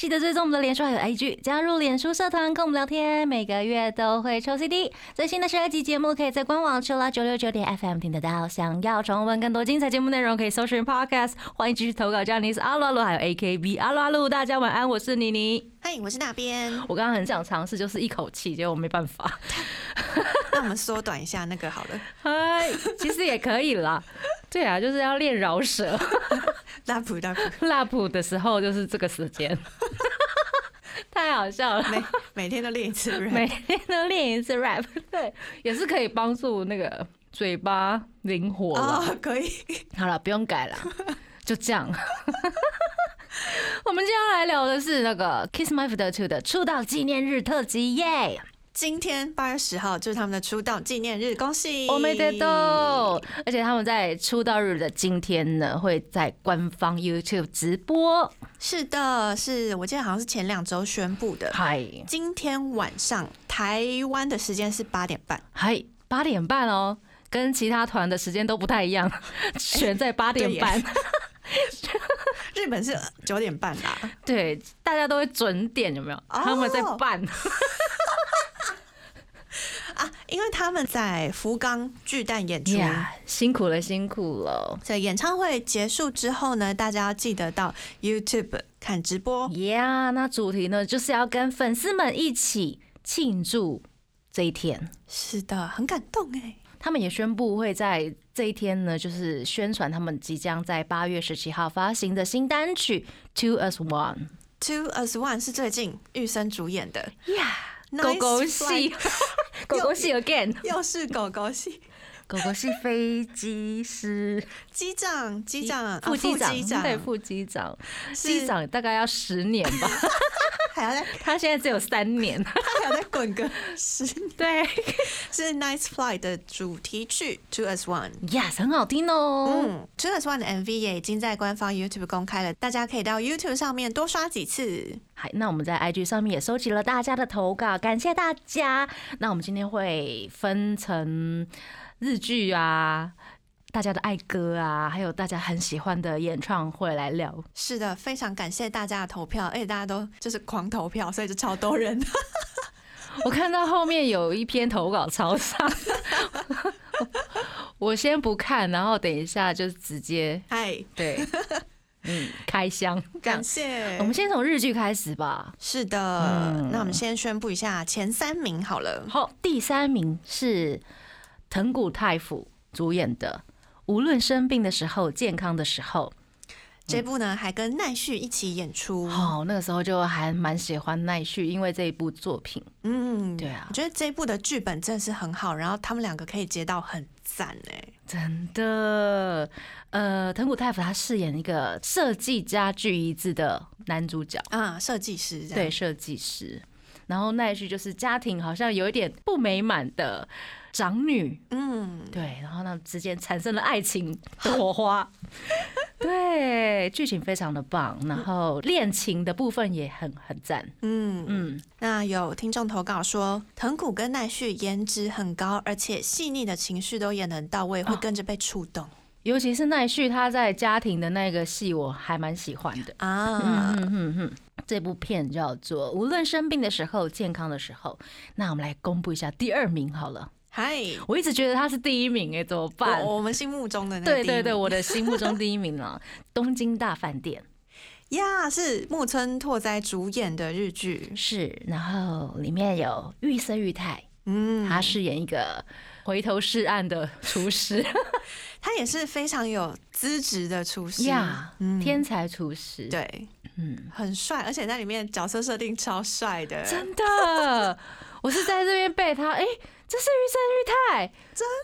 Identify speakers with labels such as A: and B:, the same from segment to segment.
A: 记得追踪我们的脸书还有 IG，加入脸书社团跟我们聊天，每个月都会抽 CD。最新的十二集节目可以在官网 l o 九六九点 FM 听得到。想要重温更多精彩节目内容，可以搜寻 Podcast。欢迎继续投稿，这样你是阿鲁阿鲁，还有 AKB 阿鲁阿鲁，大家晚安，我是妮妮。
B: 嗨，我是那边。
A: 我刚刚很想尝试，就是一口气，结果我没办法。
B: 那我们缩短一下那个好了，
A: 嗨，其实也可以啦。对啊，就是要练饶舌。
B: 拉普拉普，
A: 拉普 的时候就是这个时间，太好笑了。
B: 每 每天都练一次 rap，
A: 每天都练一次 rap，对，也是可以帮助那个嘴巴灵活啦。
B: 哦，可以。
A: 好了，不用改了，就这样。我们今天要来聊的是那个 Kiss My Two 的出道纪念日特辑，耶！
B: 今天八月十号就是他们的出道纪念日，恭喜！
A: 我没得到，而且他们在出道日的今天呢，会在官方 YouTube 直播。
B: 是的，是我记得好像是前两周宣布的。
A: 嗨
B: 今天晚上台湾的时间是八点半，
A: 嗨，八点半哦，跟其他团的时间都不太一样，选在八点半。
B: 日本是九点半啦。
A: 对，大家都会准点，有没有？
B: 哦
A: 他们在办。
B: 啊，因为他们在福冈巨蛋演出。
A: 呀，辛苦了，辛苦了。
B: 所以演唱会结束之后呢，大家要记得到 YouTube 看直播。
A: 呀，那主题呢，就是要跟粉丝们一起庆祝这一天。
B: 是的，很感动哎。
A: 他们也宣布会在这一天呢，就是宣传他们即将在八月十七号发行的新单曲《Two as One》。
B: Two as One 是最近玉生主演的，
A: 呀
B: ，Nice
A: 狗狗
B: 系
A: 狗狗系 again，
B: 又是狗狗系。
A: 狗狗是飞机师。
B: 机长，机长，啊
A: 副机长，对，副机长，机长大概要十年吧，
B: 还要再
A: 他现在只有三年。
B: 他还要再滚个十年。
A: 对
B: 是 Nice Flight 的主题曲 Two as One。
A: ，yes，很好听哦。
B: 嗯，Two as One 的 MV 也已经在官方 YouTube 公开了，大家可以到 YouTube 上面多刷几次。
A: 好，那我们在 IG 上面也收集了大家的投稿，感谢大家。那我们今天会分成日剧啊。大家的爱歌啊，还有大家很喜欢的演唱会来聊。
B: 是的，非常感谢大家的投票，而且大家都就是狂投票，所以就超多人。
A: 我看到后面有一篇投稿超长，我先不看，然后等一下就直接
B: 嗨，
A: 对，嗯，开箱。
B: 感谢
A: 我。们先从日剧开始吧。
B: 是的，
A: 嗯
B: 那我们先宣布一下前三名好了。
A: 好，第三名是藤谷太辅主演的《无论生病的时候，健康的时候》。
B: 这部呢还跟奈绪一起演出。
A: 哦，那个时候就还蛮喜欢奈绪，因为这一部作品。
B: 嗯，
A: 对啊
B: 我觉得这一部的剧本真的是很好，然后他们两个可以接到很赞哎。
A: 真的，呃，藤谷太辅他饰演一个设计家具一致的男主角，
B: 啊，设计师
A: 对，设计师。然后奈绪就是家庭好像有一点不美满的长女，
B: 嗯，
A: 对，然后呢之间产生了爱情的火花，对，剧情非常的棒，然后恋情的部分也很很赞，
B: 嗯。
A: 嗯，
B: 那有听众投稿说，藤谷跟奈绪颜值很高，而且细腻的情绪都演得很到位，会跟着被触动、
A: 尤其是奈绪他在家庭的那个戏，我还蛮喜欢的。
B: 啊。
A: 嗯哼哼，这部片叫做《无论生病的时候，健康的时候》。那我们来公布一下第二名好了。
B: 嗨，
A: 我一直觉得他是第一名哎，怎么办？
B: 我我们心目中的那个
A: 对对我的心目中第一名啊，《东京大饭店》
B: 呀是木村拓哉主演的日剧，
A: 是，然后里面有玉森裕太，
B: 嗯，
A: 他饰演一个回头是岸的厨师。
B: 他也是非常有资质的厨师。
A: 呀，
B: 嗯。
A: 天才厨师。，
B: 对，
A: 嗯，
B: 很帅，而且在里面角色设定超帅的，
A: 真的，我是在这边被他，哎、这是玉森玉太，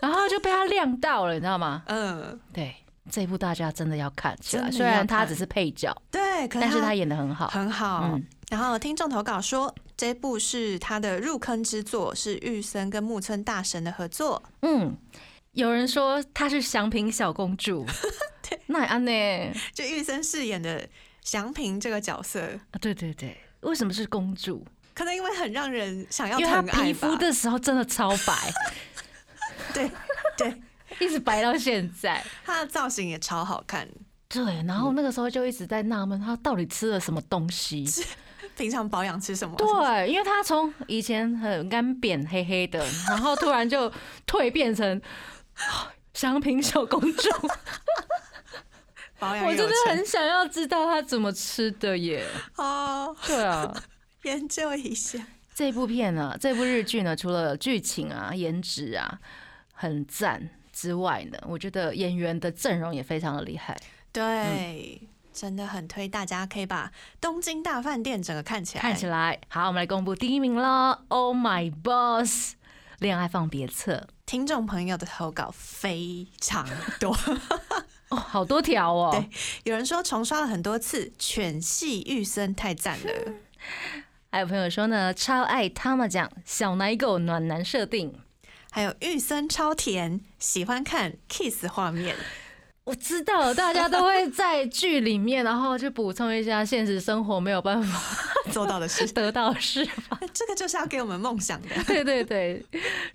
A: 然后就被他亮到了，你知道吗？
B: 嗯，
A: 对，这一部大家真的要看起来，虽然他只是配角，
B: 对，可
A: 但是他演的很好。
B: 很好。
A: 嗯
B: 然后听众投稿说，这部是他的入坑之作，是玉森跟木村大神的合作。
A: 嗯，有人说她是祥平小公主，那安呢？
B: 就玉森饰演的祥平这个角色，
A: 啊，对对对，为什么是公主？
B: 可能因为很让人想要
A: 因为她
B: 疼爱
A: 皮肤的时候真的超白，
B: 对对，
A: 一直白到现在。
B: 她的造型也超好看，
A: 对，然后那个时候就一直在纳闷，她到底吃了什么东西？
B: 平常保养吃什么？
A: 对，因为她从以前很干扁黑黑的，然后突然就蜕变成香槟小公主。
B: 保养
A: 我真的很想要知道她怎么吃的耶。
B: 哦，
A: 对啊，
B: 研究一下。
A: 这部片呢，这部日剧呢，除了剧情啊、颜值啊很赞之外呢，我觉得演员的阵容也非常的厉害。
B: 对，真的很推大家可以把《东京大饭店》整个看起来。
A: 看起来好，我们来公布第一名了！Oh my boss，恋爱放别册
B: 听众朋友的投稿非常多，
A: 哦，好多条哦。
B: 对有人说重刷了很多次，犬系玉森太赞了。
A: 还有朋友说呢，超爱他们讲小奶狗暖男设定。
B: 还有玉森超甜，喜欢看 kiss 画面。
A: 我知道大家都会在剧里面，然后去补充一下现实生活没有办法
B: 做到的事，
A: 得到的释放。
B: 这个就是要给我们梦想的。
A: 对对对，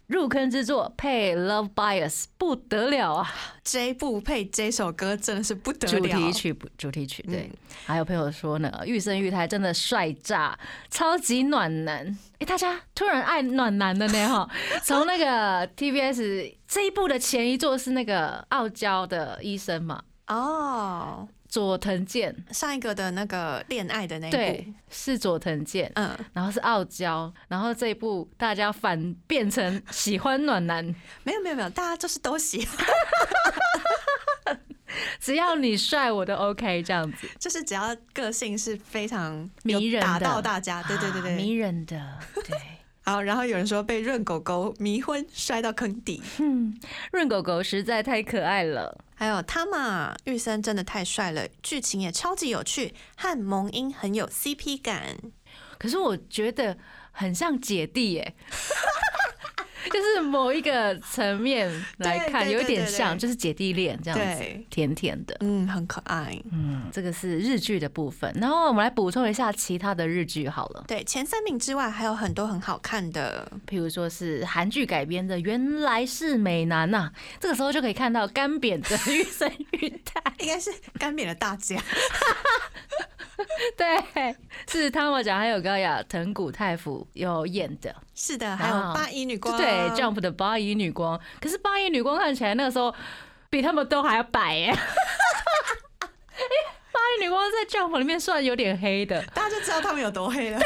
A: 入坑之作配 Love Bias 不得了啊！
B: 这部配这首歌真的是不得了
A: 主
B: 了，
A: 题曲主题曲对。
B: 嗯
A: 还有朋友说呢，玉生玉台真的帅炸，超级暖男。哎、大家突然爱暖男了呢哈！从那个 TBS 这一部的前一座是那个傲娇的医生嘛，
B: 哦。
A: 佐藤健，
B: 上一个的那个恋爱的那一部，
A: 对，是佐藤健。
B: 嗯，
A: 然后是傲娇，然后这一部大家反变成喜欢暖男，
B: 没有没有没有，大家就是都喜欢，
A: 只要你帅我都 OK 这样子，
B: 就是只要个性是非常
A: 迷人的
B: 打到大家，对对对
A: 对迷。人的，对。
B: 好，然后有人说被润狗狗迷昏，摔到坑底。
A: 嗯，润狗狗实在太可爱了。
B: 还有他嘛，玉森真的太帅了，剧情也超级有趣，和萌音很有 CP 感。
A: 可是我觉得很像姐弟耶，就是某一个层面来看，有一点像，就是姐弟恋这样子，甜甜的。
B: 嗯，很可爱。
A: 嗯，这个是日剧的部分，然后我们来补充一下其他的日剧好了，
B: 对，前三名之外还有很多很好看的。
A: 譬如说是韩剧改编的《原来是美男》呐，这个时候就可以看到干扁的玉生玉太，
B: 应该是干扁的大家，
A: 对，是汤姆奖还有高雅藤谷太辅有演的。
B: 是的，还有
A: 啊
B: 八一女光，
A: 对，Jump 的八一女光，可是八一女光看起来那个时候比他们都还要白。耶。八一女光在 Jump 里面算有点黑的，
B: 大家就知道他们有多黑了。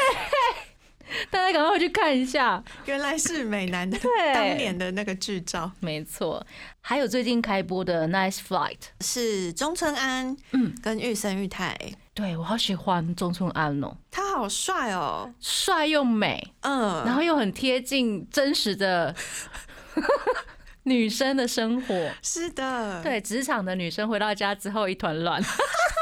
A: 大家赶快回去看一下。
B: 原来是美男的
A: 对。
B: 当年的那个剧照，
A: 没错，还有最近开播的《Nice Flight》，
B: 是中村安，
A: 嗯。
B: 跟玉森玉太，
A: 对我好喜欢中村安哦，
B: 他好帅哦，
A: 帅又美，
B: 嗯，
A: 然后又很贴近真实的女生的生活。
B: 是的，，
A: 对，职场的女生回到家之后一团乱，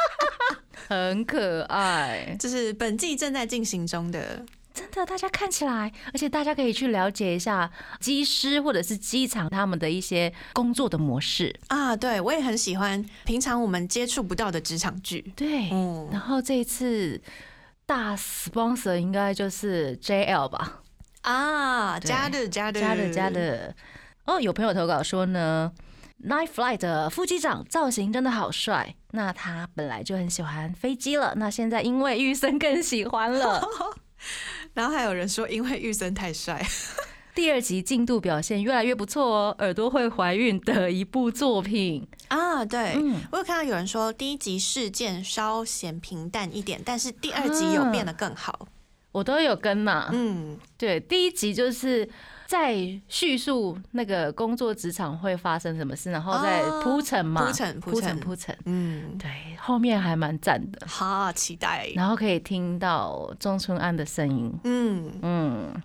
A: 很可爱。
B: 就是本季正在进行中的，
A: 真的，大家看起来，而且大家可以去了解一下机师或者是机场他们的一些工作的模式。
B: 啊，对我也很喜欢平常我们接触不到的职场剧，
A: 对，
B: 嗯
A: 然后这一次大 sponsor 应该就是 JL 吧，
B: 啊，加的加的
A: 加的加，的。哦，有朋友投稿说呢，Night Flight 的副机长造型真的好帅。那他本来就很喜欢飞机了，那现在因为玉生更喜欢了。
B: 然后还有人说因为玉森太帅，
A: 第二集进度表现越来越不错哦，耳朵会怀孕的一部作品。
B: 啊，对。
A: 嗯，
B: 我有看到有人说第一集事件稍显平淡一点，但是第二集有变得更好。
A: 我都有跟嘛。
B: 嗯，
A: 对，第一集就是在叙述那个工作职场会发生什么事，然后再
B: 哦。
A: 铺陈嘛，
B: 铺陈
A: 铺
B: 铺陈。
A: 陈铺陈。
B: 嗯，
A: 对，后面还蛮赞的，
B: 好期待。
A: 然后可以听到中村安的声音。
B: 嗯，
A: 嗯，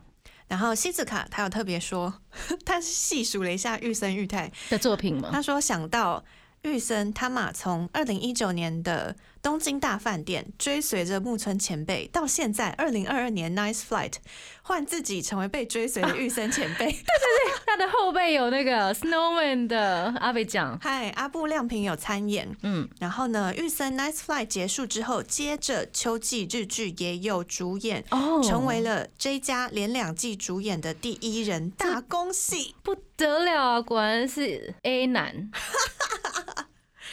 B: 然后西子卡他有特别说，他细数了一下玉森玉太，
A: 的作品嘛，
B: 他说想到玉森他马从二零一九年的东京大饭店追随着木村前辈，到现在二零二二年 Nice Flight 换自己成为被追随的 玉森前辈。
A: 对对对他的后背有那个 Snowman 的阿北奖，
B: 嗨，阿布亮平有参演。
A: 嗯，
B: 然后呢，玉森 Nice Flight 结束之后，接着秋季日剧也有主演，
A: 哦
B: 成为了 J 家连两季主演的第一人，大恭喜！
A: 不得了啊！果然是 A 男，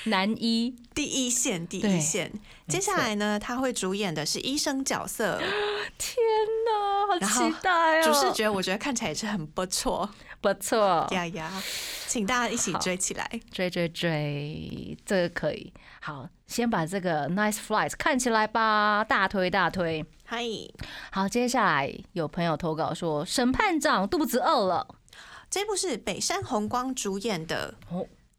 A: 男一，
B: 第一线，第一线。接下来呢，他会主演的是医生角色，
A: 天哪，好期待哦！
B: 主视觉我觉得看起来也是很不错，
A: 不错，
B: 呀呀，请大家一起追起来。
A: 追追追，这个可以。好，先把这个 Nice Flight 看起来吧，大推大推。
B: 嗨，
A: 好，接下来有朋友投稿说，审判长肚子饿了。
B: 这部是北山红光主演的。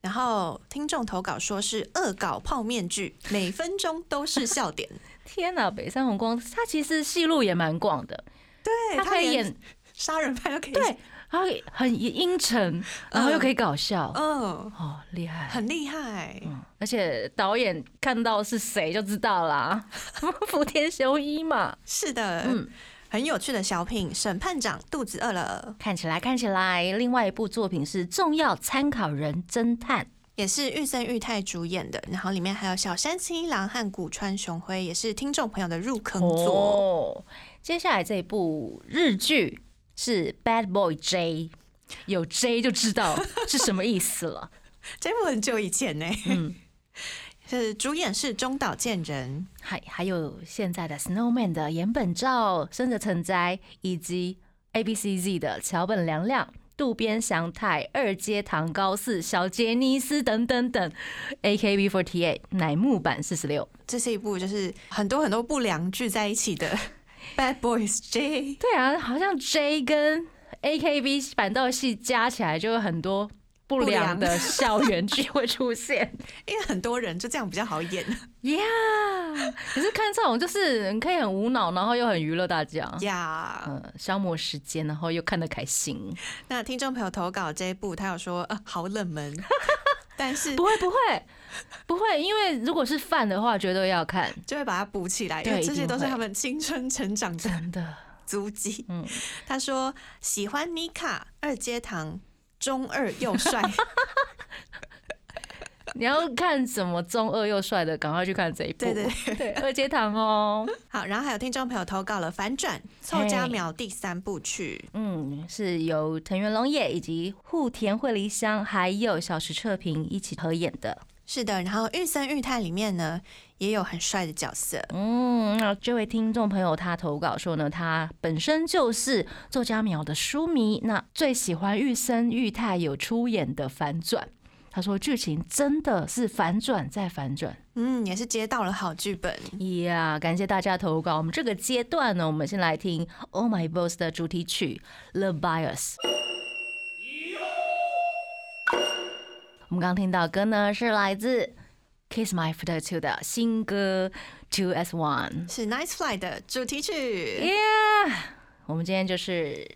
A: 哦
B: 然后听众投稿说是恶搞泡面剧，每分钟都是笑点。
A: 天哪，北山红光他其实戏路也蛮广的，
B: 对
A: 他可以演
B: 杀人犯又可以，
A: 对，他很阴沉，然后又可以搞笑，
B: 嗯，
A: 哦，厉害。
B: 很厉害。
A: 嗯，而且导演看到是谁就知道啦，福田修一嘛。
B: 是的，
A: 嗯，
B: 很有趣的小品。审判长肚子饿了，
A: 看起来看起来，另外一部作品是《重要参考人侦探》。
B: 也是玉森裕太主演的，然后里面还有小山清一郎和古川雄辉，也是听众朋友的入坑作。
A: 哦，接下来这一部日剧是《Bad Boy J》，有 J 就知道是什么意思了。
B: 这部很久以前呢，
A: 嗯，
B: 是主演是中岛健人，
A: 还还有现在的 Snowman 的岩本照、生着成哉，以及 A B C Z 的桥本凉亮。渡边祥太、二阶堂高寺、小杰尼斯等等等，AKB48 乃木坂四十六。
B: 这是一部就是很多很多不良聚在一起的 Bad Boys J。
A: 对啊，好像 J 跟 AKB 反倒系加起来就有很多不良的校 园剧会出现。
B: 因为很多人就这样比较好演
A: Yeah，可是看这种就是你可以很无脑，然后又很娱乐大家。
B: 呀。
A: 嗯，消磨时间，然后又看得开心。
B: 那听众朋友投稿这一部，他有说呃好冷门，但是
A: 不会，不会，不会，因为如果是饭的话，绝对要看，
B: 就会把它补起来，因为这些都是他们青春成长的
A: 真的。
B: 足迹。
A: 嗯，
B: 他说喜欢妮卡二阶堂，中二又帅。
A: 你要看什么中二又帅的，赶快去看这一部。
B: 对对对
A: 对，二阶堂哦。
B: 好，然后还有听众朋友投稿了《反转凑佳苗》第三部曲。
A: 嗯，是由藤原龙也以及户田惠梨香还有小池彻平一起合演的。
B: 是的，然后玉森裕太里面呢也有很帅的角色。
A: 嗯，那这位听众朋友他投稿说呢，他本身就是作家苗的书迷，那最喜欢玉森裕太有出演的反转。他说剧情真的是反转再反转。
B: 嗯，也是接到了好剧本。
A: 呀感谢大家投稿。我们这个阶段呢，我们先来听《Oh My Boss》的主题曲《The Bias》。我们刚刚听到的歌呢，是来自 Kiss My After Two 的新歌《Two as One》。
B: 是 Nice Fly 的主题曲。
A: Yeah，我们今天就是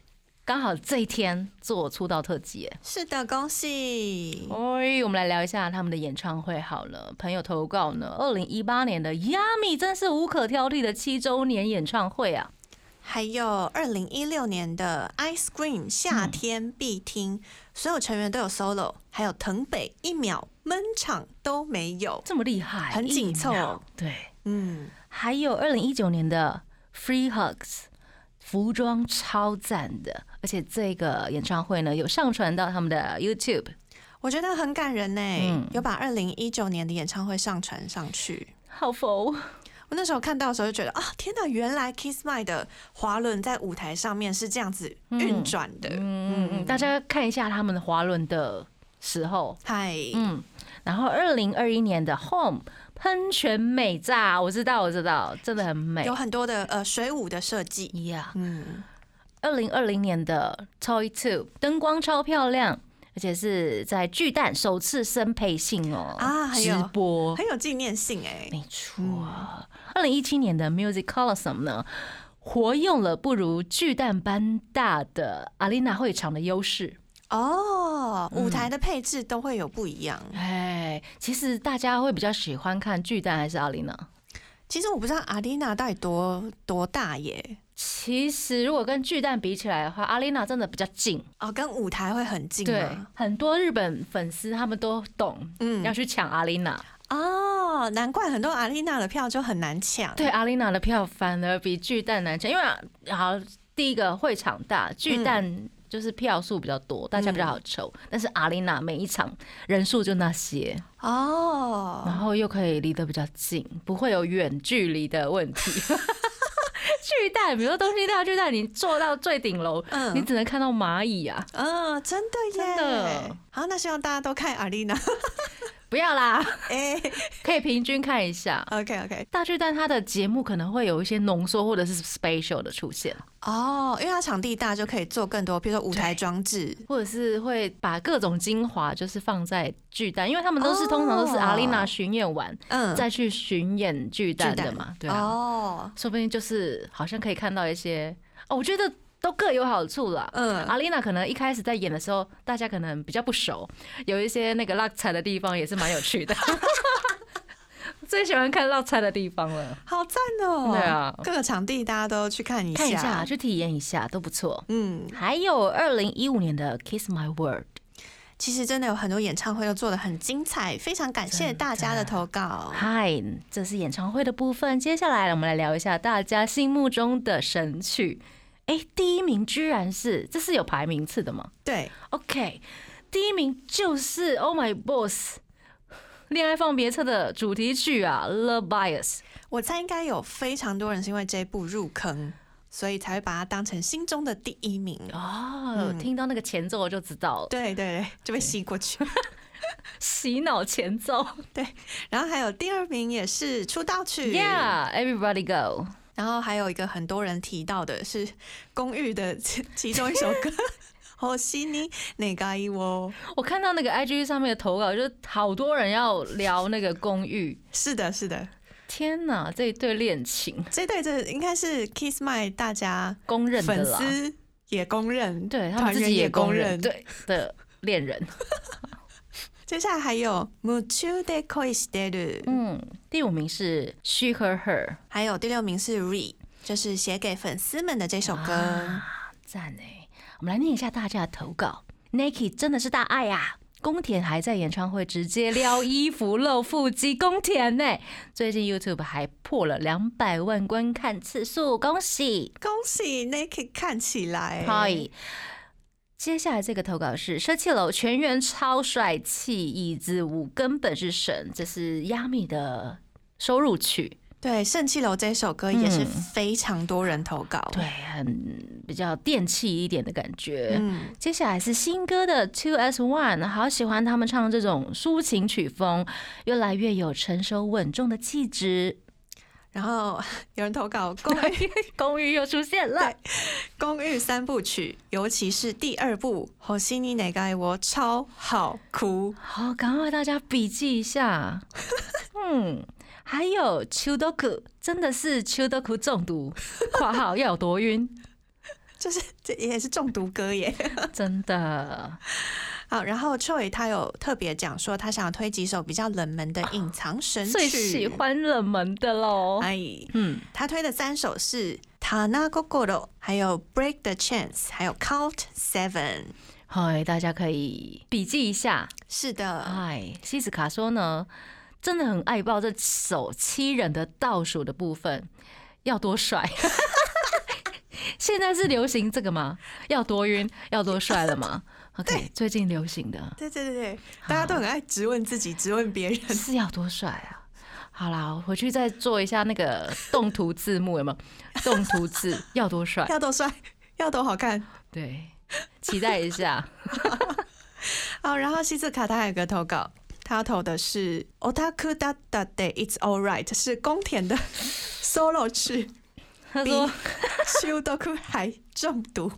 A: 刚好这一天做出道特辑。
B: 是的，恭喜！
A: 哎，我们来聊一下他们的演唱会好了。朋友投稿呢，二零一八年的 Yummy 真是无可挑剔的七周年演唱会啊！
B: 还有二零一六年的 Ice Cream 夏天必听，所有成员都有 solo，还有藤北一秒闷场都没有。
A: 这么厉害，
B: 很紧凑
A: 对，
B: 嗯，
A: 还有二零一九年的 Free Hugs，服装超赞的，而且这个演唱会呢有上传到他们的 YouTube。
B: 我觉得很感人呢，
A: 嗯
B: 有把二零一九年的演唱会上传上去。
A: 好佛，
B: 我那时候看到的时候就觉得啊，天哪！原来 Kiss My 的滑轮在舞台上面是这样子运转的。
A: 嗯嗯嗯，大家看一下他们的滑轮的时候，
B: 嗨，
A: 嗯，然后二零二一年的 Home 喷泉美炸，我知道我知道，真的很美
B: 有很多的呃水舞的设计。
A: 呀。
B: 嗯，
A: 二零二零年的 Toy Two 灯光超漂亮，而且是在巨蛋首次生配信哦直
B: 啊还有
A: 播，
B: 很有纪念性哎。
A: 没错。二零一七年的 Music Coliseum 呢，活用了不如巨蛋般大的阿丽娜会场的优势。
B: 哦，舞
A: 嗯
B: 台的配置都会有不一样。
A: 哎，其实大家会比较喜欢看巨蛋还是阿丽娜？
B: 其实我不知道阿丽娜到底多多大耶。
A: 其实如果跟巨蛋比起来的话，阿丽娜真的比较近。
B: 哦，跟舞台会很近
A: 对？，很多日本粉丝他们都懂
B: 嗯
A: 要去抢阿丽娜。
B: 哦，难怪很多阿丽娜的票就很难抢。
A: 对，阿丽娜的票反而比巨蛋难抢，因为啊好第一个会场大，巨蛋就是票数比较多，大家比较好抽。但是阿丽娜每一场人数就那些哦，然
B: 哦，
A: 后又可以离得比较近，不会有远距离的问题。巨蛋，比如说东京大巨蛋，你坐到最顶楼，
B: 嗯
A: 你只能看到蚂蚁啊！
B: 嗯，真的耶，
A: 真的。
B: 好，那希望大家都看阿丽娜。
A: 不要啦，
B: 哎。
A: 可以平均看一下。
B: ，OK OK，
A: 大巨蛋它的节目可能会有一些浓缩或者是 special 的出现，
B: 哦，因为它场地大，就可以做更多，比如说舞台装置。
A: 或者是会把各种精华就是放在巨蛋，因为他们都是、
B: 哦。
A: 通常都是阿丽娜巡演完、
B: 嗯，
A: 再去巡演巨蛋的嘛，对啊，
B: 哦，
A: 说不定就是好像可以看到一些哦，我觉得都各有好处啦。
B: 嗯，
A: 阿丽娜可能一开始在演的时候，大家可能比较不熟，有一些那个落彩的地方也是蛮有趣的。最喜欢看落彩的地方了，
B: 好赞哦。
A: 对啊
B: 各个场地大家都去看一下，
A: 看一下去体验一下都不错。
B: 嗯，
A: 还有二零一五年的《Kiss My World》，
B: 其实真的有很多演唱会都做的很精彩，非常感谢大家的投稿。
A: 嗨，这是演唱会的部分。接下来我们来聊一下大家心目中的神曲。哎，第一名居然是，这是有排名次的吗
B: 对
A: ，？OK，第一名就是《Oh My Boss》恋爱放别册的主题曲啊，《Love Bias》。
B: 我猜应该有非常多人是因为这一部入坑，所以才会把它当成心中的第一名。
A: 哦，
B: 嗯
A: 听到那个前奏我就知道了，
B: 对对对，就被吸过去。
A: 洗脑前奏。
B: 对然后还有第二名也是出道曲
A: Yeah，Everybody Go。
B: 然后还有一个很多人提到的是《公寓 》的其其中一首歌。好悉尼那个伊我，
A: 我看到那个 IG 上面的投稿，就是好多人要聊那个公寓。
B: 是的，是的，
A: 天哪，这一对恋情
B: 这对这应该是 Kiss My 大家
A: 公认的
B: 粉
A: 啦，
B: 丝也公认，
A: 对他们自己也公
B: 公
A: 认对的恋人。
B: 接下来还有《夢中で恋してる》，
A: 嗯，第五名是 She Her Her，
B: 还有第六名是《Re》，就是写给粉丝们的这首歌。
A: 啊，赞哎！我们来念一下大家的投稿。Nike 真的是大爱呀、宫田还在演唱会直接撩衣服露腹肌，宫田呢？最近 YouTube 还破了两百万观看次数，恭喜！
B: 恭喜 Naked 看起来，
A: 嗨， 接下来这个投稿是社气楼全员超帅气，椅子舞根本是神，这是亚米的收入曲，
B: 对，《圣气楼》这首歌也是
A: 嗯
B: 非常多人投稿。
A: 对，很比较电气一点的感觉。
B: 嗯，
A: 接下来是新歌的 Two S One，好喜欢他们唱这种抒情曲风，越来越有成熟稳重的气质。
B: 然后有人投稿《公寓
A: 公寓又出现了，
B: 公寓三部曲》，尤其是第二部《好西尼哪个我》超好哭。
A: 好，赶快大家笔记一下。嗯，还有秋多苦，真的是秋多苦中毒，括号要有多晕，
B: 就是这也是中毒歌耶。
A: 真的。
B: 好，然后 Choi 他有特别讲说，他想推几首比较冷门的隐藏神曲。
A: 最喜。欢冷门的喽。
B: 哎，
A: 嗯，
B: 他推的三首是《Tana Kokoro》，还有《Break the Chance》，还有《Count Seven》。
A: 嗨，大家可以笔记一下。
B: 是的，
A: 哎，西斯卡说呢，真的很爱爆这首七人的倒数的部分，要多帅。现在是流行这个吗？要多晕，要多帅了吗？OK，最近流行的
B: 对对对对，大家都很爱质问自己，质问别人。
A: 是要多帅啊！好啦，我回去再做一下那个动图字幕，有没有？动图字要多帅？
B: 要多帅，要多好看。
A: 对，期待一下。
B: 好，然后西斯卡他还有个投稿，他投的是 Otaku da da day It's all right，是宫田的 solo 曲，比
A: 他说。
B: 修多库还中毒。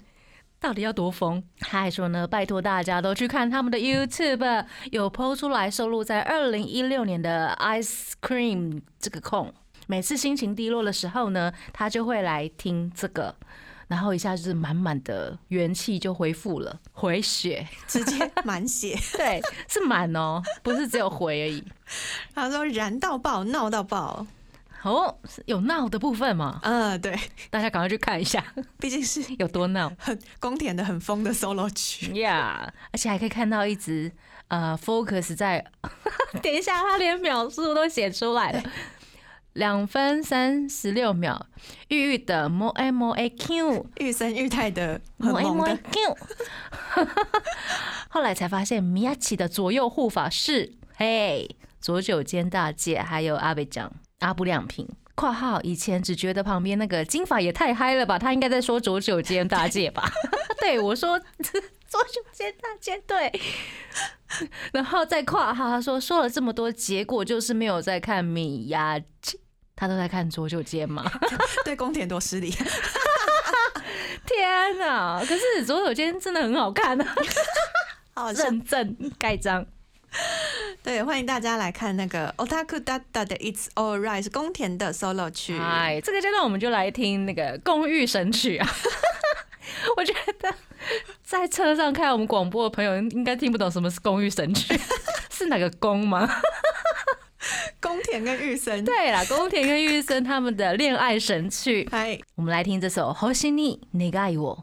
A: 到底要多疯？他还说呢，拜托大家都去看他们的 YouTube，有 PO 出来收录在二零一六年的 Ice Cream 这个空。每次心情低落的时候呢，他就会来听这个。然后一下就是满满的元气就恢复了，回血，
B: 直接满血。
A: 对，是满哦，不是只有回而已。
B: 他说燃到爆，闹到爆。
A: 哦，有闹的部分嘛？
B: 嗯，对，
A: 大家赶快去看一下。
B: 毕竟是
A: 有多闹。
B: 很宫田的很疯的 solo 曲。
A: 呀而且还可以看到一直呃 focus 在，等一下，他连秒数都写出来了。两分三十六秒，玉玉的 mo a mo a q
B: 玉生玉太的
A: mo a
B: 萌
A: mo a
B: 的
A: ，q，后来才发现米亚奇的左右护法是嘿左九间大姐，还有阿北酱阿布亮平。括号以前只觉得旁边那个金发也太嗨了吧，他应该在说左九间大姐吧？对我说左九间大姐对，然后再括号他说说了这么多，结果就是没有在看米亚奇，他都在看左九间嘛。
B: 对宫田多失礼。
A: 天哪！可是左九间真的很好看啊，
B: 好像
A: 认证盖章。
B: 对，欢迎大家来看那个 Otaku Dada 的 It's Alright 是宫田的 solo 曲。
A: 哎，这个阶段我们就来听那个公寓神曲啊。我觉得在车上看我们广播的朋友应该听不懂什么是公寓神曲，是哪个宫吗？
B: 宫田跟玉森。
A: 对啦，宫田跟玉生他们的恋爱神曲，
B: 嗨，
A: 我们来听这首《星に願いを》。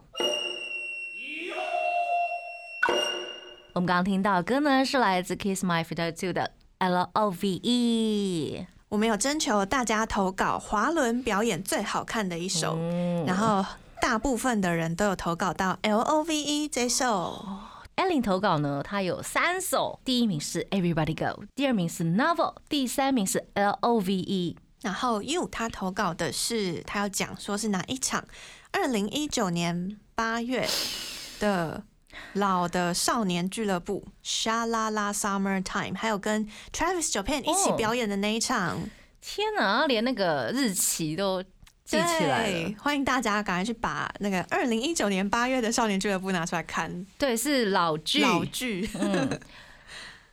A: 我们刚刚听到的歌呢，是来自 Kiss My Fifty Two 的 L O V E。
B: 我们有征求大家投稿滑轮表演最好看的一首，
A: 嗯
B: 然后大部分的人都有投稿到 L O V E 这首。
A: Ellen 投稿呢，她有三首，第一名是 Everybody Go，第二名是 Novel，第三名是 L O V E。
B: 然后 You 他投稿的是他要讲说是哪一场，二零一九年八月的老的少年俱乐部 Sha La La Summer Time，还有跟 Travis Japan 一起
A: 哦
B: 表演的那一场。
A: 天哪，连那个日期都记起来了。
B: 欢迎大家赶快去把那个二零一九年八月的少年俱乐部拿出来看
A: 对，是老剧。
B: 老剧。
A: 嗯，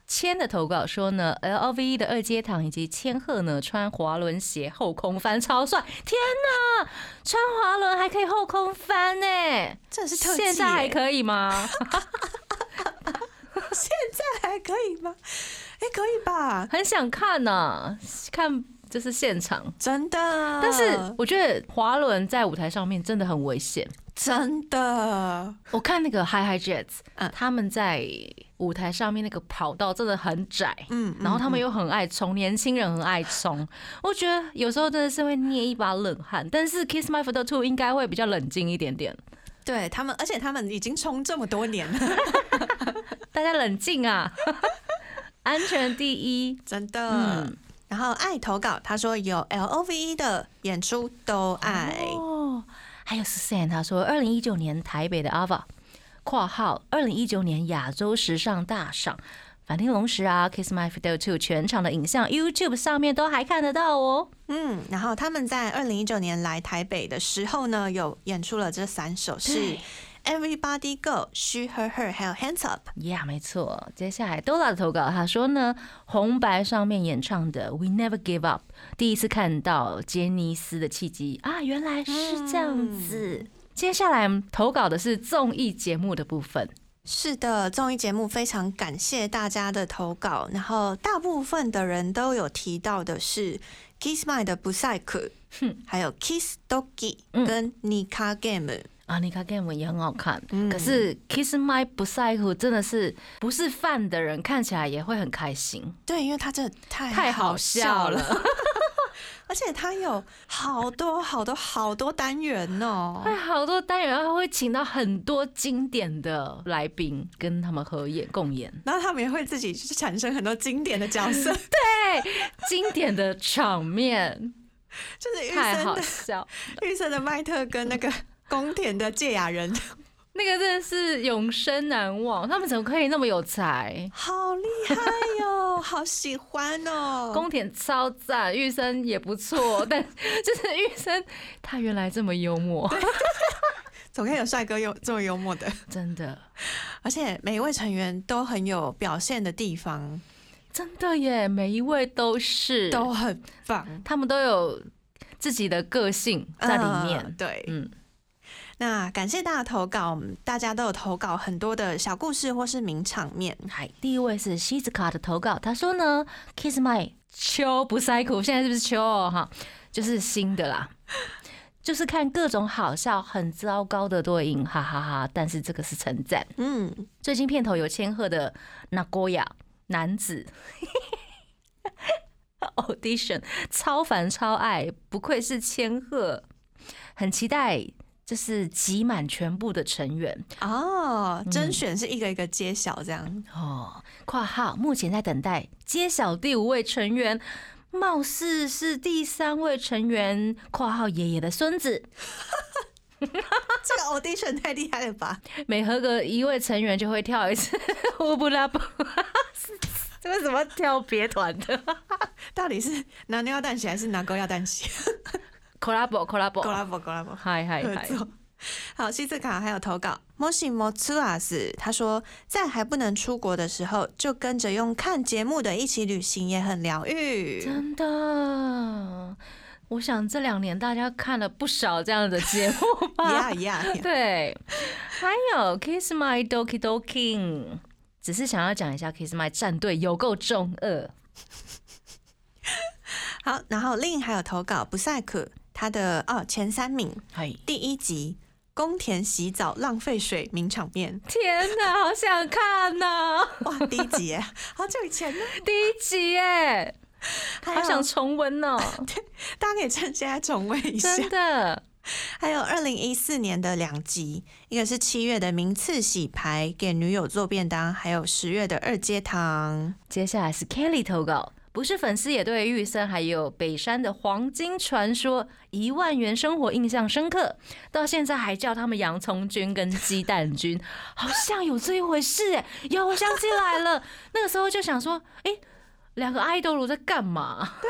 A: 千的投稿说呢，L V E 的二阶堂以及千鹤呢穿滑轮鞋后空翻超帅，天哪，穿滑轮还可以后空翻呢，
B: 这是特技耶，
A: 现在还可以吗？
B: 现在还可以吗？哎、可以吧？
A: 很想看呢、看就是现场。
B: 真的，
A: 但是我觉得滑轮在舞台上面真的很危险。
B: 真的，
A: 我看那个 Hi Hi Jets，
B: 嗯。
A: 他们在舞台上面那个跑道真的很窄，
B: 嗯，
A: 然后他们
B: 嗯
A: 又很爱冲，年轻人很爱冲，我觉得有时候真的是会捏一把冷汗。但是 Kiss My Photo Two 应该会比较冷静一点点，
B: 对他们，而且他们已经冲这么多年了，
A: 大家冷静啊，安全第一。
B: 真的。
A: 嗯，
B: 然后爱投稿，他说有 L O V E 的演出都爱，
A: 哦，还有 Susan 他说，二零一九年台北的 AVA（ 括号二零一九年亚洲时尚大赏）反町隆史啊，Kiss My Fiddle Too 全场的影像 YouTube 上面都还看得到哦。
B: 嗯，然后他们在二零一九年来台北的时候呢，有演出了这三首是
A: 对
B: Everybody Go、She Her Her 还有 Hands Up。
A: Yeah，、没错。接下来 Dola 的投稿，他说呢，红白上面演唱的《We Never Give Up》，第一次看到杰尼斯的契机啊，原来是这样子。接下来投稿的是综艺节目的部分，
B: 是的，综艺节目非常感谢大家的投稿，然后大部分的人都有提到的是 Kiss My 的不赛克，还有 Kiss Dogi
A: 嗯
B: 跟 Nika Game。
A: 啊，你卡 game 也很好看，
B: 嗯。
A: 可是 Kiss My 不在乎真的是不是饭的人看起来也会很开心，
B: 对，因为他真的太
A: 太好
B: 笑
A: 笑了，
B: 而且他有好多好多好多单元哦。
A: 会好多单元，他会请到很多经典的来宾跟他们合演共演，
B: 然后他们也会自己去产生很多经典的角色，
A: 对，经典的场面。
B: 就是玉
A: 太好
B: 森的
A: 笑，
B: 玉森的麦特跟那个宫田的芥雅人，
A: 那个真的是永生难忘，他们怎么可以那么有才？
B: 好厉害哟、好喜欢哦。
A: 宫田超赞，玉生也不错，但 就是玉生他原来这么幽默，
B: 总可以有帅哥幽这么幽默的，
A: 真的。
B: 而且每一位成员都很有表现的地方，
A: 真的耶，每一位都是。
B: 都很棒。
A: 他们都有自己的个性在里面。
B: 嗯。对，
A: 嗯，
B: 那感谢大家投稿，大家都有投稿很多的小故事或是名场面。
A: 嗨，第一位是西子卡的投稿，他说呢，Kiss My 秋不塞苦，现在是不是秋哦？哈，就是新的啦，就是看各种好笑、很糟糕的对应，哈哈哈但是这个是称赞。
B: 嗯，
A: 最近片头有千鹤的 Nagoya 男子 audition，超烦超爱，不愧是千鹤，很期待。就是集满全部的成员
B: 哦，甄选是一个一个揭晓这样
A: 哦。括号目前在等待揭晓第五位成员，貌似是第三位成员。括号爷爷的孙子，
B: 这个 audition 太厉害了吧？
A: 每合格一位成员就会跳一次乌布拉布，这个怎么跳别团的？
B: 到底是拿尿蛋洗还是拿膏药蛋洗
A: ？collab，collab，collab，嗨嗨嗨！
B: 好，西斯卡还有投稿，moshi motsuas，他说在还不能出国的时候，就跟着用看节目的一起旅行，也很疗愈。
A: 真的，我想这两年大家看了不少这样的节目吧？
B: 呀呀，
A: 对。还有 Kiss My Doki Doki，只是想要讲一下 Kiss My 战队有够中二。
B: 好，然后另还有投稿不赛克。他的哦前三名，第一集宫田洗澡浪费水名场面，
A: 天哪，好想看呐！
B: 哇，第一集哎，好久以前呢，
A: 第一集哎，好想重温哦。
B: 对，大家可以趁现在重温一下。
A: 真的，
B: 还有二零一四年的两集，一个是七月的名次洗牌给女友做便当，还有十月的二阶堂。
A: 接下来是 Kelly 投稿。不是粉丝也对玉森还有北山的黄金传说一万元生活印象深刻，到现在还叫他们洋葱君跟鸡蛋君，好像有这一回事哎，有我想起来了，那个时候就想说，哎，两个爱豆鲁在干嘛？
B: 对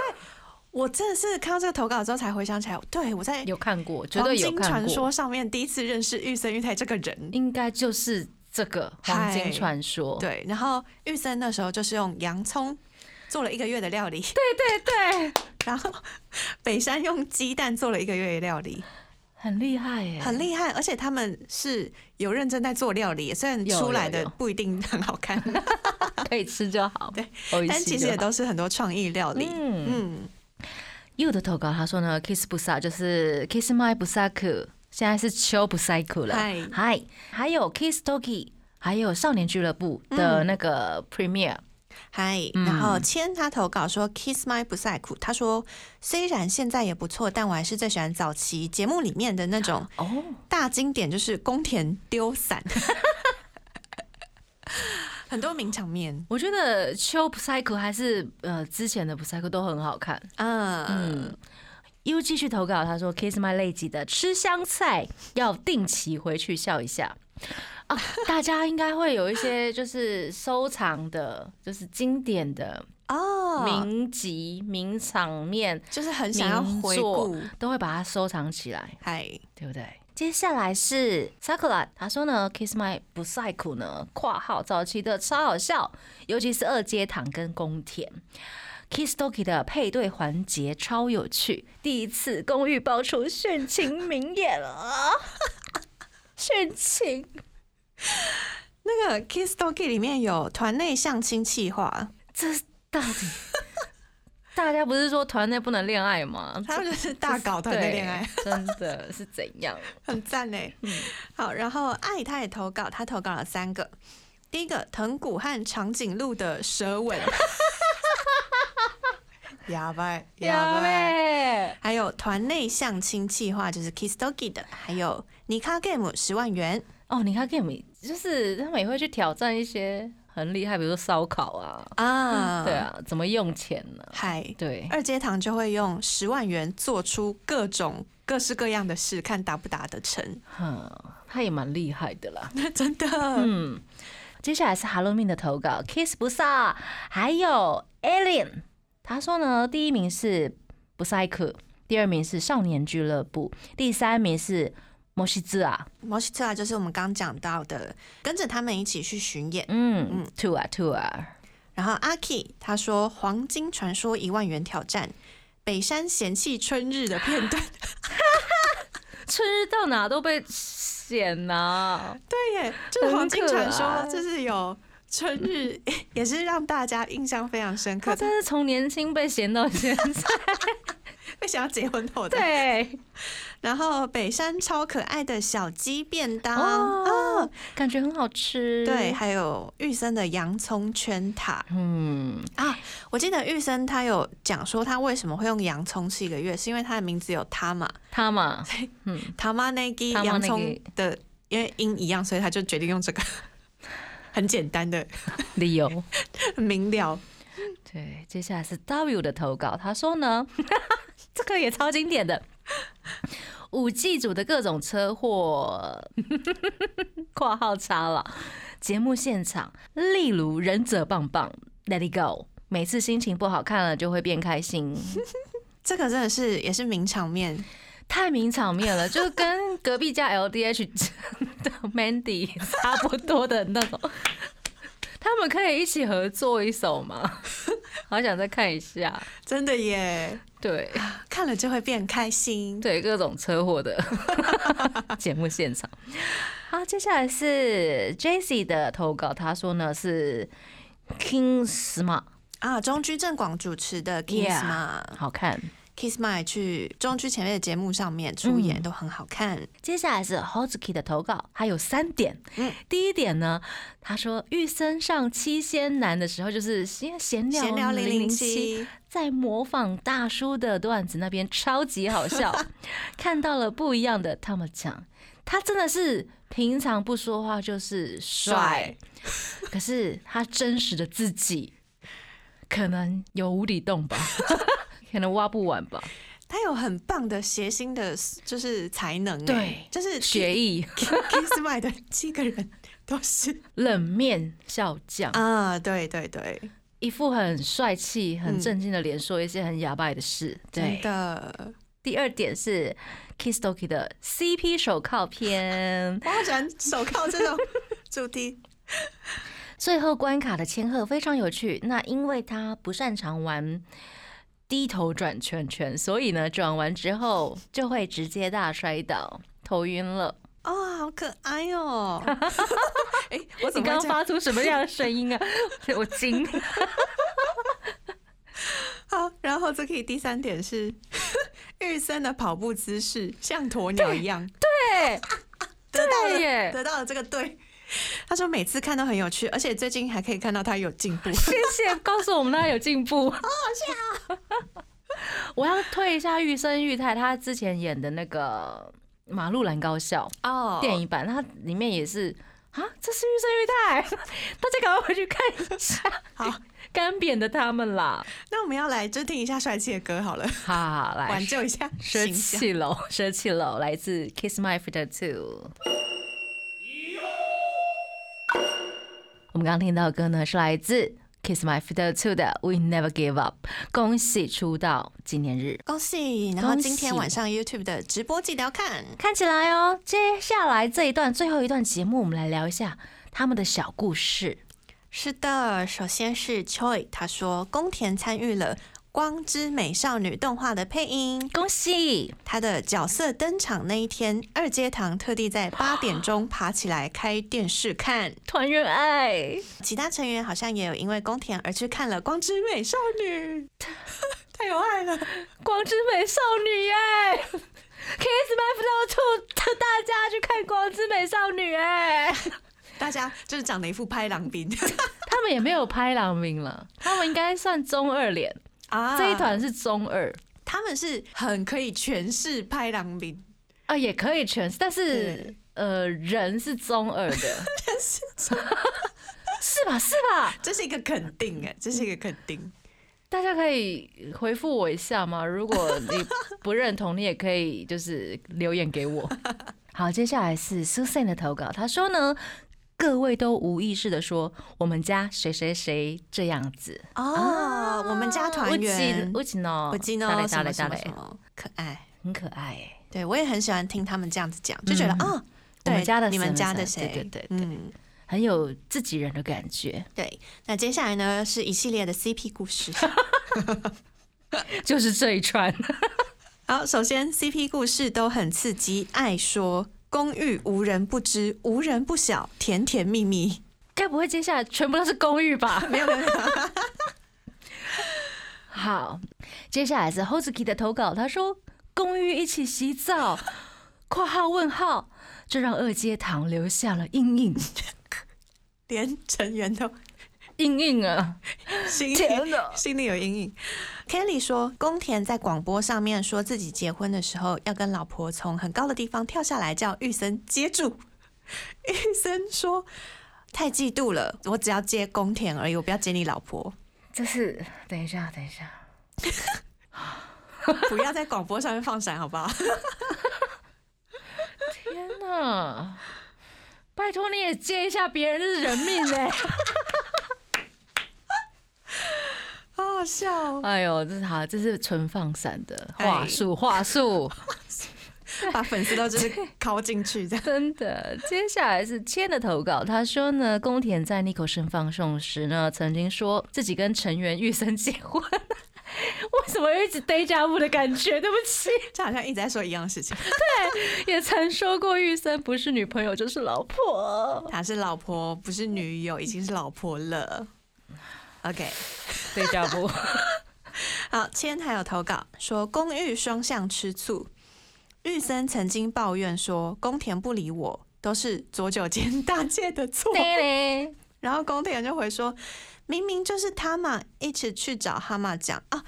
B: 我真的是看到这个投稿之后才回想起来，对我在
A: 有看过，绝对有
B: 看传说上面第一次认识玉森玉太这个人，
A: 应该就是这个黄金传说。
B: 对，然后玉森那时候就是用洋葱。做了一个月的料理，
A: 对对对，
B: 然后北山用鸡蛋做了一个月的料理，
A: 很厉害耶，
B: 很厉害，而且他们是有认真在做料理，虽然出来的不一定很好看，
A: 可以吃就好，
B: 对，但其实也都是很多创意料理。嗯。嗯
A: ，You 的投稿他说呢，Kiss 不萨就是 Kiss My 不萨克，现在是秋不萨克了，嗨，还有 Kiss Toki，还有少年俱乐部的那个 Premiere。
B: 嗨，然后千他投稿说 Kiss My 不赛苦，他说虽然现在也不错，但我还是最喜欢早期节目里面的那种哦大经典，就是宫田丢伞，很多名场面。
A: 我觉得秋不赛苦还是呃之前的不赛苦都很好看。嗯嗯，又继续投稿，他说 Kiss My Lady 的吃香菜要定期回去笑一下。啊，大家应该会有一些就是收藏的，就是经典的哦，名集、名场面，
B: 就是很想要回顾，
A: 都会把它收藏起来，
B: 嗨，
A: 对不对？接下来是 Sakura，他说呢，Kiss My 不赛苦呢，括号早期的超好笑，尤其是二阶堂跟宫田，Kiss Toki 的配对环节超有趣，第一次公寓爆出殉情名言了，殉情。
B: 那个 Kiss Doki 里面有团内相亲计划，
A: 这到底大家不是说团内不能恋爱吗？
B: 他们就是大搞团内恋爱，
A: 真的是怎样？
B: 很赞嘞！嗯，好，然后爱他也投稿，他投稿了三个，第一个藤谷和长颈鹿的舌吻，哑巴哑巴，还有团内相亲计划就是 Kiss Doki 的，还有尼卡 Game 十万元。
A: 哦，尼卡 game 就是他们也会去挑战一些很厉害，比如说烧烤啊啊，对啊，怎么用钱呢？
B: 嗨，
A: 对，
B: 二阶堂就会用十万元做出各种各式各样的事，看达不达得成。
A: 哼，他也蛮厉害的啦，
B: 真的。嗯，
A: 接下来是 Halloween 的投稿，Kiss 不萨，还有 Alien，他说呢，第一名是不赛克，第二名是少年俱乐部，第三名是。摩西兹啊，
B: 摩西兹啊，就是我们刚讲到的，跟着他们一起去巡演。
A: 嗯嗯，tour 啊 tour。
B: 然后阿 K 他说：“黄金传说一万元挑战，北山嫌弃春日的片段，
A: 春日到哪都被险呐、
B: 对耶，就是黄金传说，就是有春日，也是让大家印象非常深刻
A: 真是从年轻被嫌到现在。
B: 会想要结婚后的。
A: 对，
B: 然后北山超可爱的小鸡便当
A: 哦
B: 哦，
A: 感觉很好吃。
B: 对，，还有玉森的洋葱圈塔
A: 嗯，
B: 啊。我记得玉森他有讲说他为什么会用洋葱吃一个月，是因为他的名字有他嘛，
A: 他嘛，
B: 塔玛内基
A: Tamanegi
B: 洋葱的，因为音一样，所以他就决定用这个 很简单的
A: 理由。
B: 很 明了。
A: 对，接下来是 W 的投稿，他说呢，这个也超经典的，五 G 组的各种车祸（ 括号叉了）节目现场，例如忍者棒棒。Let It Go，每次心情不好看了就会变开心，
B: 这个真的是也是名场面，
A: 太名场面了，就跟 隔壁家 LDH 的 Mandy 差不多的那种。他们可以一起合作一首吗？好想再看一下。
B: 真的耶，
A: 对
B: 看了就会变开心。
A: 对，各种车祸的 节目现场。好，接下来是 Jessie 的投稿，他说呢是 King Smart
B: 啊，中居正广主持的
A: Yeah
B: 嘛
A: 好看。
B: ，Kiss My 去中区前面的节目上面出演
A: 嗯。
B: 都很好看。
A: 接下来是 Hozuki 的投稿，还有三点。
B: 嗯。
A: 第一点呢，他说玉森上七仙男的时候，就是闲闲聊
B: 闲聊零零
A: 七，在模仿大叔的段子那边超级好笑，看到了不一样的他们讲，他真的是平常不说话就是帅，可是他真实的自己可能有无底洞吧，可能挖不完吧，
B: 他有很棒的谐星的，就是才能。
A: 对
B: 哎就是
A: 学艺
B: Kiss My 的七个人都是
A: 冷面笑匠，
B: 啊，对对对，
A: 一副很帅气、很
B: 嗯
A: 正经的脸，说一些很哑巴的事。
B: 真
A: 对，
B: 的，
A: 第二点是 Kiss Doki 的 CP 手铐篇。
B: 我好喜欢手铐这种主题。
A: 最后关卡的千鹤非常有趣，那因为他不擅长玩低头转圈圈，所以呢转完之后就会直接大摔倒，头晕了。
B: 哦，好可爱哦！哎，我怎
A: 你刚刚？发出什么样的声音啊？我惊。
B: 好，然后这可以第三点是 玉森的跑步姿势像鸵鸟一样，
A: 对，
B: 得到了
A: 对耶
B: 得到了这个对。他说每次看都很有趣，而且最近还可以看到他有进步。
A: 谢谢，告诉我们他有进步。好好笑。我要推一下玉生玉泰，他之前演的那个《马路兰高校》
B: 哦
A: 电影版，它里面也是啊，这是玉生玉泰，大家赶快回去看一下。
B: 好，
A: 干扁的他们啦，
B: 那我们要来就听一下帅气的歌好了，
A: 好好来
B: 挽救一下生。
A: 气楼，生气楼来自 Kiss My Feet Two。我们刚刚听到的歌呢，是来自 Kiss My Feet Two 的 We Never Give Up。恭喜出道纪念日！
B: 恭喜！然后今天晚上 YouTube 的直播记得要看。
A: 看起来哦，接下来这一段最后一段节目，我们来聊一下他们的小故事。
B: 是的，首先是 Choi，他说宫田参与了《光之美少女》动画的配音。
A: 恭喜！
B: 她的角色登场那一天，二阶堂特地在八点钟爬起来开电视看。
A: 团圆爱，
B: 其他成员好像也有因为宫田而去看了《光之美少女》，太有爱了。
A: 光之美少女耶！Kiss My Feet Two，大家去看光之美少女哎！
B: 大家就是长了一副拍狼兵
A: 他们也没有拍郎兵了，他们应该算中二脸，
B: 啊
A: 这一团是中二
B: 他们是很可以诠释拍狼兵，
A: 啊，也可以诠释，但是呃，人是中二的，是吧？是吧？
B: 这是一个肯定哎，这是一个肯定。
A: 大家可以回复我一下吗？如果你不认同，你也可以就是留言给我。好，接下来是 Susan 的投稿，他说呢。各位都无意识的说，我们家谁谁谁这样子
B: 哦，我们家团圆，
A: 我记呢，
B: 我记得
A: 大嘞大
B: 什么什么什么可爱。
A: 很可爱哎。
B: 对我也很喜欢听他们这样子讲，就觉得
A: 嗯
B: 哦，对
A: 我们家的
B: 你们家的谁，
A: 对对对对
B: 嗯，
A: 很有自己人的感觉，
B: 对。那接下来呢是一系列的 CP 故事。
A: 就是这一串。
B: 好，首先 CP 故事都很刺激，爱说公寓无人不知，无人不晓，甜甜蜜蜜。
A: 该不会接下来全部都是公寓吧？
B: 没 有没有，
A: 好，接下来是 Hozuki 的投稿，他说公寓一起洗澡（ 括号问号），这让二阶堂留下了阴影，
B: 连成员都
A: 阴影啊！
B: 心里！心里有阴影。Kelly 说，宫田在广播上面说自己结婚的时候要跟老婆从很高的地方跳下来，叫玉森接住。玉森说太嫉妒了，我只要接宫田而已，我不要接你老婆。
A: 这是等一下，等一下，
B: 不要在广播上面放闪，好不好？
A: 天哪！拜托你也接一下别人的人命哎、
B: 好好笑哦，
A: 哎呦，这是好，这是纯放闪的
B: 哎
A: 话术，话术。
B: 把粉丝都就是拷进去这样。
A: 真的，接下来是千的投稿，他说呢，宫田在 Nico 生放送时呢，曾经说自己跟成员玉森结婚，为什么有一直 deja vu 的感觉？对不起，
B: 这好像一直在说一样的事情。
A: 对 也曾说过玉森不是女朋友就是老婆
B: 她是老婆，不是女友，已经是老婆了。
A: OK，，deja vu。
B: 好，千还有投稿说公寓双向吃醋。玉森曾经抱怨说宫田不理我，都是左九间大介的错。然后宫田就回说，明明就是他嘛，一起去找哈马讲啊。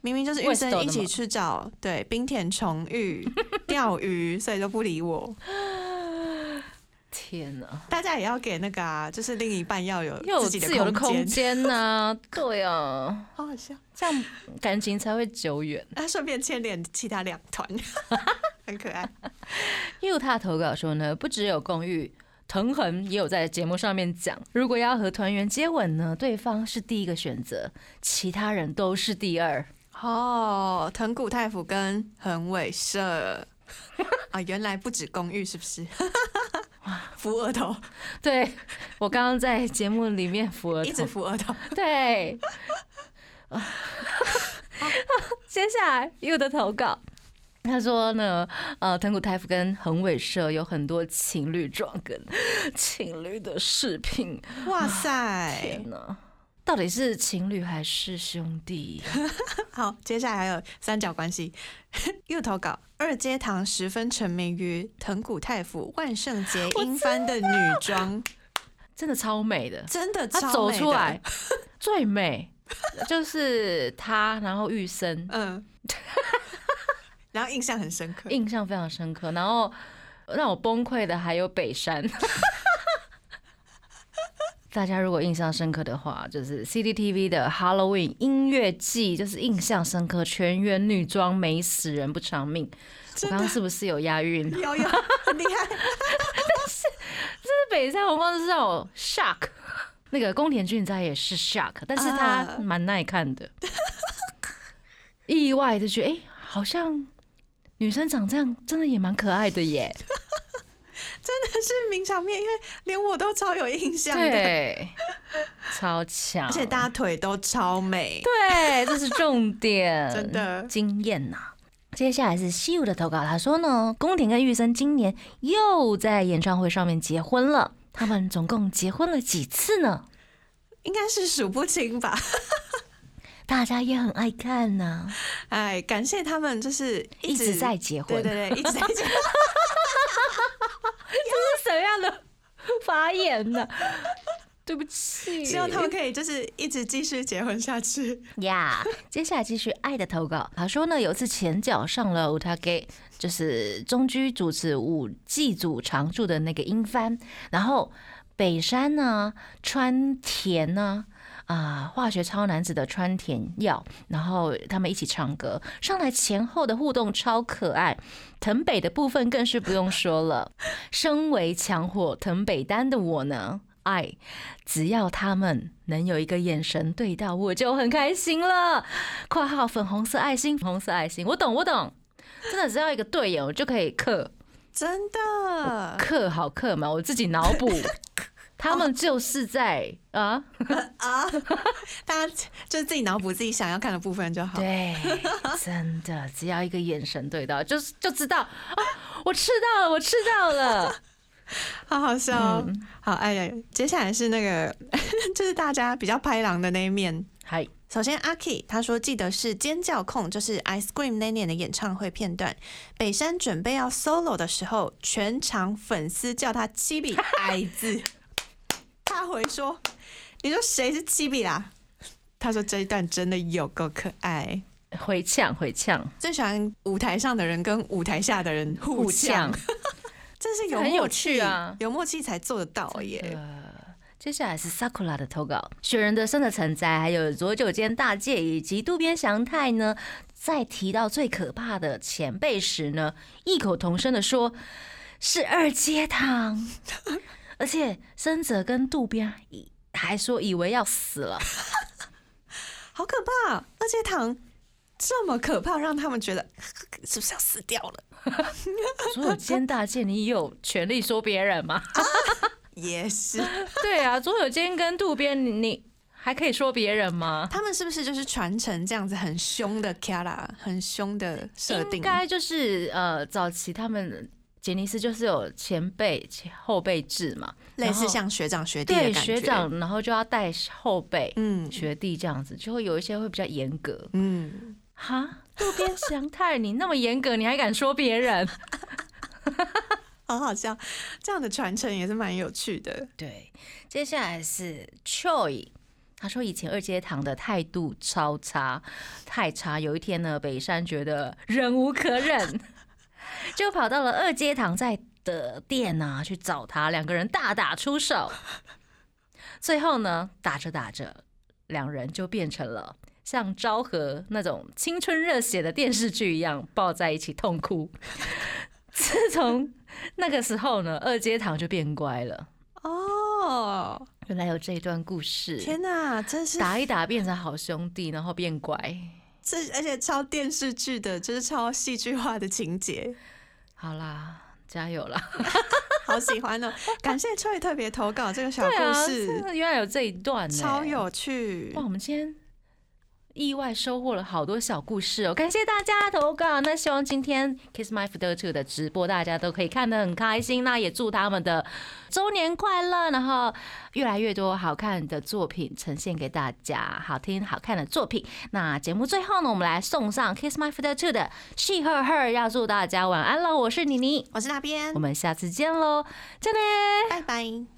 B: 明明就是玉森一起去找对冰田重玉钓鱼，所以就不理我。
A: 天哪，
B: 大家也要给那个啊，就是另一半要有
A: 又有
B: 自己
A: 的空
B: 空间，
A: 间呐、对啊，
B: 好好笑。
A: 这样感情才会久远。
B: 啊，顺便牵连其他两团，很可爱。
A: 因为他投稿说呢，不只有公寓，藤恒也有在节目上面讲，如果要和团员接吻呢，对方是第一个选择，其他人都是第二。
B: 哦，藤谷太辅跟横尾社啊，原来不止公寓是不是？扶额头，
A: 对我刚刚在节目里面扶额头
B: 一直，扶额头。
A: 对。啊接下来又的投稿。他说呢，呃，藤谷太夫跟横尾社有很多情侣装跟 情侣的视频，
B: 哇塞
A: 天！哪，到底是情侣还是兄弟？
B: 好，接下来还有三角关系。又投稿，二阶堂十分沉迷于藤谷太辅万圣节 英翻的女装，
A: 真的超美的，
B: 真的
A: 他走
B: 超美的
A: 出来，最美就是他，然后玉生，
B: 嗯，然后印象很深刻。
A: 印象非常深刻。然后让我崩溃的还有北山。大家如果印象深刻的话，就是 CCTV 的 Halloween 音乐季，就是印象深刻，全员女装美死人不偿命。我刚刚是不是有押韵？
B: 有有很厉害，
A: 北山红光就是让我 shock，那个宫田俊哉也是 shock，但是他
B: 啊
A: 蛮耐看的，意外的觉得哎、诶好像女生长这样真的也蛮可爱的耶。
B: 真的是名场面，因为连我都超有印象的，
A: 对，超强，
B: 而且大家腿都超美。
A: 对，这是重点，
B: 真的
A: 惊艳呐。接下来是西武的投稿，他说呢，宫廷跟玉森今年又在演唱会上面结婚了，他们总共结婚了几次呢？
B: 应该是数不清吧？
A: 大家也很爱看呐、
B: 哎，感谢他们，就是
A: 一直在结婚，
B: 对对对，一直在结婚。
A: 这是什么样的发言呢？对不起，
B: 希望他们可以就是一直继续结婚下去。
A: 呀。接下来继续爱的投稿，他说呢，有一次前脚上了舞台给就是中居主持五季组常驻的那个英帆，然后北山呢、川田呢。啊，化学超男子的川田耀，然后他们一起唱歌，上来前后的互动超可爱。藤北的部分更是不用说了，身为强火藤北丹的我呢，爱只要他们能有一个眼神对到，我就很开心了。（括号粉红色爱心，粉红色爱心，我懂，我懂，真的只要一个对眼，我就可以刻
B: 真的，
A: 刻好刻嘛，我自己脑补。他们就是在啊，
B: 啊，大家就是自己脑补自己想要看的部分就好。
A: 对，真的，只要一个眼神对到，就是就知道啊，我我吃到了，我吃到了。
B: 好好笑哦。
A: 嗯，
B: 好，哎呀，接下来是那个，就是大家比较拍狼的那一面。
A: 嗨，
B: 首先，阿 K 他说记得是尖叫控，就是 Ice Cream 那年的演唱会片段。北山准备要 solo 的时候，全场粉丝叫他七比矮子。他回说：“你说谁是七比啦？”他说这一段真的有够可爱，
A: 回呛回呛，
B: 最喜欢舞台上的人跟舞台下的人互
A: 互
B: 呛。真，，是有
A: 很有
B: 默契
A: 趣啊
B: 有默契才做得到耶。
A: 呃，接下来是 Sakura 的投稿，雪人的生的成灾，还有左九间大介以及渡边祥太呢，在提到最可怕的前辈时呢，异口同声的说是二阶堂，而且生泽跟渡边以还说以为要死了，
B: 好可怕！二阶堂这么可怕，让他们觉得是不是要死掉了？
A: 左九间大介，你有权利说别人吗？
B: 也是，
A: 对啊，左九间跟渡边，你你还可以说别人吗？
B: 他们是不是就是传承这样子很凶的 Kara，很凶的设定？
A: 应该就是呃，早期他们杰尼斯就是有前辈、前后辈制嘛，
B: 类似像学长学弟的
A: 对
B: 感觉。
A: 学长，然后就要带后辈、
B: 嗯
A: 学弟这样子，就会有一些会比较严格。
B: 嗯，
A: 哈，渡边祥太，你那么严格，你还敢说别人？
B: 好好笑，这样的传承也是蛮有趣的。
A: 对，接下来是 Choi。他说：“以前二阶堂的态度超差，太差。有一天呢，北山觉得忍无可忍，就跑到了二阶堂在的店啊去找他，两个人大打出手。最后呢，打着打着，两人就变成了像昭和那种青春热血的电视剧一样，抱在一起痛哭。自从那个时候呢，二阶堂就变乖了。
B: 哦，
A: 原来有这一段故事。
B: 天哪，真是
A: 打一打变成好兄弟，然后变乖。
B: 这，而且超电视剧的，就是超戏剧化的情节，
A: 好啦，加油啦！
B: 好喜欢哦！感谢翠特别投稿这个小故事，
A: 真的原来有这一段呢，
B: 超有趣
A: 哇！。我们今天意外收获了好多小故事哦，感谢大家投稿。那希望今天 Kiss My Future Two 的直播大家都可以看得很开心，那也祝他们的周年快乐，然后越来越多好看的作品呈现给大家，好听好看的作品。那节目最后呢，我们来送上 Kiss My Future Two 的 She Her Her，要祝大家晚安喽！我是妮妮，
B: 我是那边
A: 我，们下次见喽，再见。
B: 拜拜。